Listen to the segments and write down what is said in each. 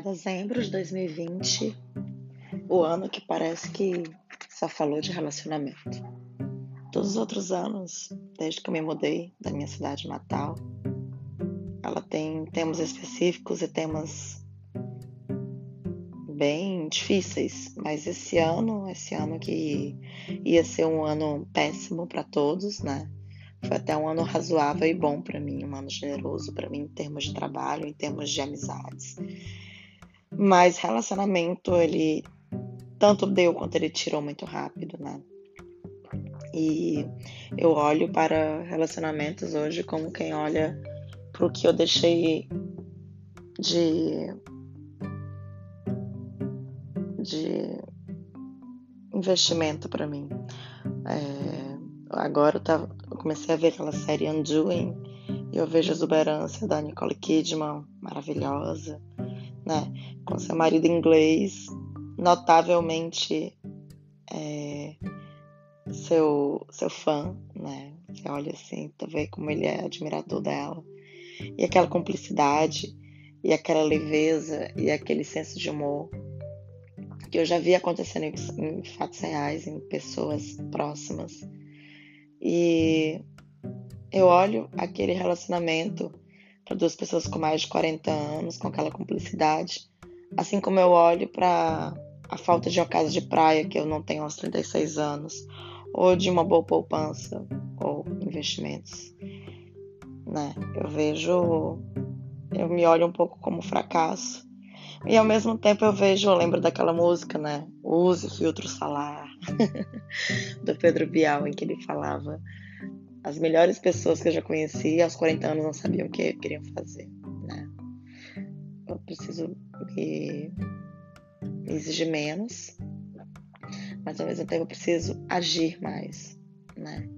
dezembro de 2020, o ano que parece que só falou de relacionamento. Todos os outros anos, desde que eu me mudei da minha cidade natal, ela tem temas específicos e temas bem difíceis, mas esse ano, esse ano que ia ser um ano péssimo para todos, né? Foi até um ano razoável e bom para mim, um ano generoso para mim em termos de trabalho, em termos de amizades. Mas relacionamento, ele tanto deu quanto ele tirou muito rápido, né? E eu olho para relacionamentos hoje como quem olha para o que eu deixei de de investimento para mim. É, agora eu, tava, eu comecei a ver aquela série Undoing e eu vejo a exuberância da Nicole Kidman, maravilhosa, né? Com seu marido inglês, notavelmente é, seu, seu fã, né? Você olha assim, tu vê como ele é admirador dela. E aquela cumplicidade, e aquela leveza, e aquele senso de humor que eu já vi acontecendo em, em fatos reais, em pessoas próximas. E eu olho aquele relacionamento para duas pessoas com mais de 40 anos, com aquela cumplicidade, assim como eu olho para a falta de casa de praia que eu não tenho aos 36 anos, ou de uma boa poupança ou investimentos, né? Eu vejo, eu me olho um pouco como fracasso e ao mesmo tempo eu vejo, eu lembro daquela música, né? Use filtro solar, do Pedro Bial, em que ele falava as melhores pessoas que eu já conheci aos 40 anos não sabiam o que queriam fazer, né? Eu preciso me, me exigir menos, mas ao mesmo tempo eu preciso agir mais, né?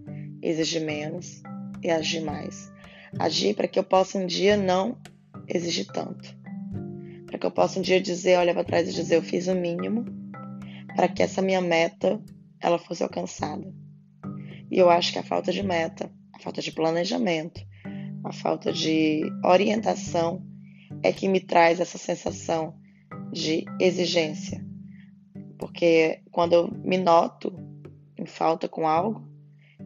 Exigir menos e agir mais. Agir para que eu possa um dia não exigir tanto para que eu possa um dia dizer, olhar para trás e dizer, eu fiz o mínimo para que essa minha meta ela fosse alcançada. E eu acho que a falta de meta, a falta de planejamento, a falta de orientação é que me traz essa sensação de exigência. Porque quando eu me noto em falta com algo,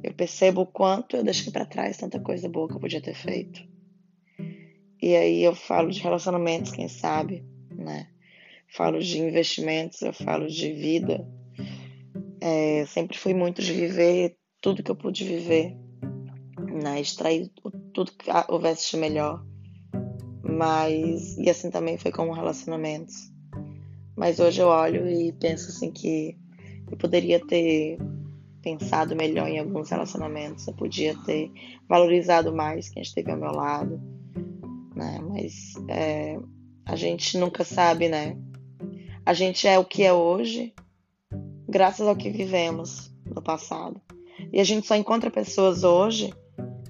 eu percebo o quanto eu deixei para trás tanta coisa boa que eu podia ter feito. E aí eu falo de relacionamentos, quem sabe, né? Falo de investimentos, eu falo de vida. É, sempre fui muito de viver tudo que eu pude viver, né? Extrair tudo que houvesse de melhor. Mas, e assim também foi com relacionamentos. Mas hoje eu olho e penso assim que eu poderia ter pensado melhor em alguns relacionamentos, eu podia ter valorizado mais quem esteve ao meu lado né? Mas é, a gente nunca sabe, né? A gente é o que é hoje, graças ao que vivemos no passado. E a gente só encontra pessoas hoje,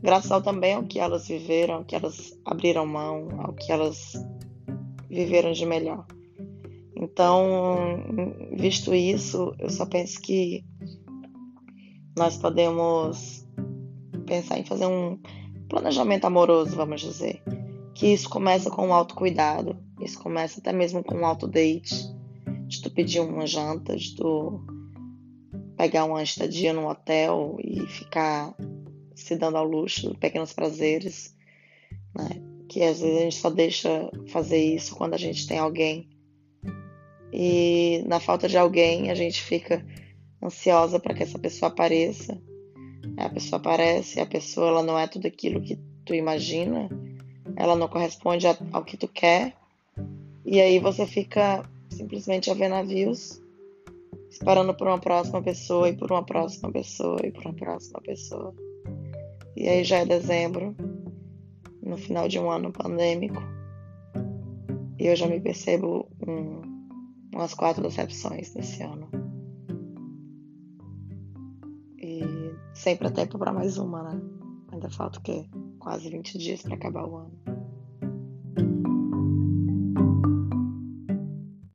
graças ao também ao que elas viveram, ao que elas abriram mão, ao que elas viveram de melhor. Então, visto isso, eu só penso que nós podemos pensar em fazer um planejamento amoroso, vamos dizer, que isso começa com um autocuidado, isso começa até mesmo com um auto-date, de tu pedir uma janta, de tu pegar uma estadia num hotel e ficar se dando ao luxo, pequenos prazeres, né? Que às vezes a gente só deixa fazer isso quando a gente tem alguém. E na falta de alguém, a gente fica ansiosa para que essa pessoa apareça. A pessoa aparece, a pessoa ela não é tudo aquilo que tu imagina ela não corresponde ao que tu quer. E aí você fica simplesmente a ver navios, esperando por uma próxima pessoa e por uma próxima pessoa e por uma próxima pessoa. E aí já é dezembro, no final de um ano pandêmico, e eu já me percebo um, umas quatro decepções nesse ano. E sempre há tempo para mais uma, né? Ainda falta o quê? Quase 20 dias para acabar o ano.